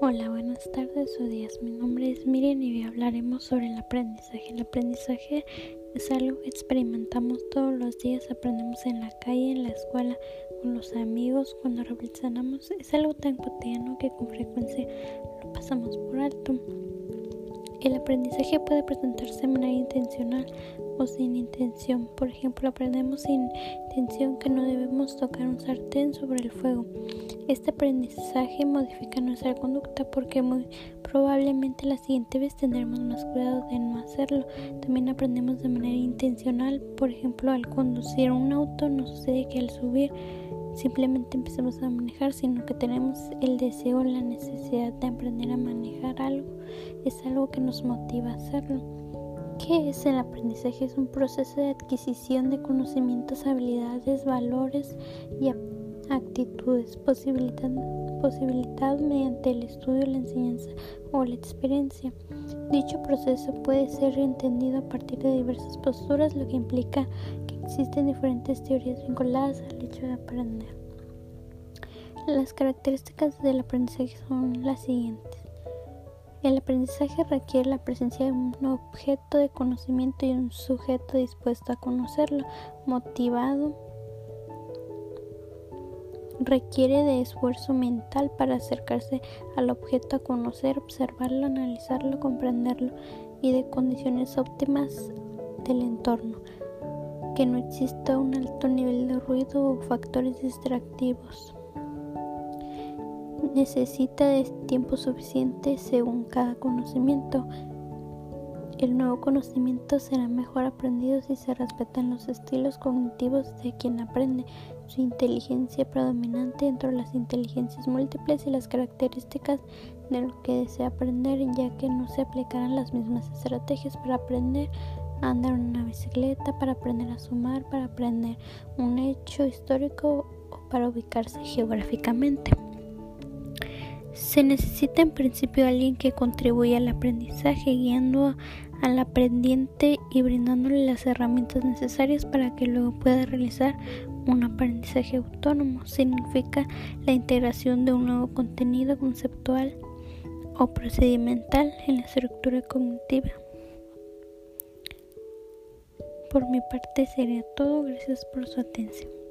Hola, buenas tardes o días. Mi nombre es Miriam y hoy hablaremos sobre el aprendizaje. El aprendizaje es algo que experimentamos todos los días, aprendemos en la calle, en la escuela, con los amigos, cuando reflexionamos. Es algo tan cotidiano que con frecuencia lo pasamos por alto. El aprendizaje puede presentarse de manera intencional o sin intención. Por ejemplo, aprendemos sin intención que no debemos tocar un sartén sobre el fuego. Este aprendizaje modifica nuestra conducta porque muy probablemente la siguiente vez tendremos más cuidado de no hacerlo. También aprendemos de manera intencional. Por ejemplo, al conducir un auto no sucede que al subir simplemente empecemos a manejar, sino que tenemos el deseo, la necesidad de aprender a manejar algo. Es algo que nos motiva a hacerlo. ¿Qué es el aprendizaje? Es un proceso de adquisición de conocimientos, habilidades, valores y actitudes posibilitado mediante el estudio, la enseñanza o la experiencia. Dicho proceso puede ser entendido a partir de diversas posturas, lo que implica que existen diferentes teorías vinculadas al de aprender. Las características del aprendizaje son las siguientes. El aprendizaje requiere la presencia de un objeto de conocimiento y un sujeto dispuesto a conocerlo, motivado. Requiere de esfuerzo mental para acercarse al objeto a conocer, observarlo, analizarlo, comprenderlo y de condiciones óptimas del entorno. Que no exista un alto nivel de ruido o factores distractivos necesita de tiempo suficiente según cada conocimiento. El nuevo conocimiento será mejor aprendido si se respetan los estilos cognitivos de quien aprende, su inteligencia predominante entre las inteligencias múltiples y las características de lo que desea aprender, ya que no se aplicarán las mismas estrategias para aprender andar en una bicicleta, para aprender a sumar, para aprender un hecho histórico o para ubicarse geográficamente. Se necesita en principio alguien que contribuya al aprendizaje, guiando al aprendiente y brindándole las herramientas necesarias para que luego pueda realizar un aprendizaje autónomo. Significa la integración de un nuevo contenido conceptual o procedimental en la estructura cognitiva. Por mi parte sería todo. Gracias por su atención.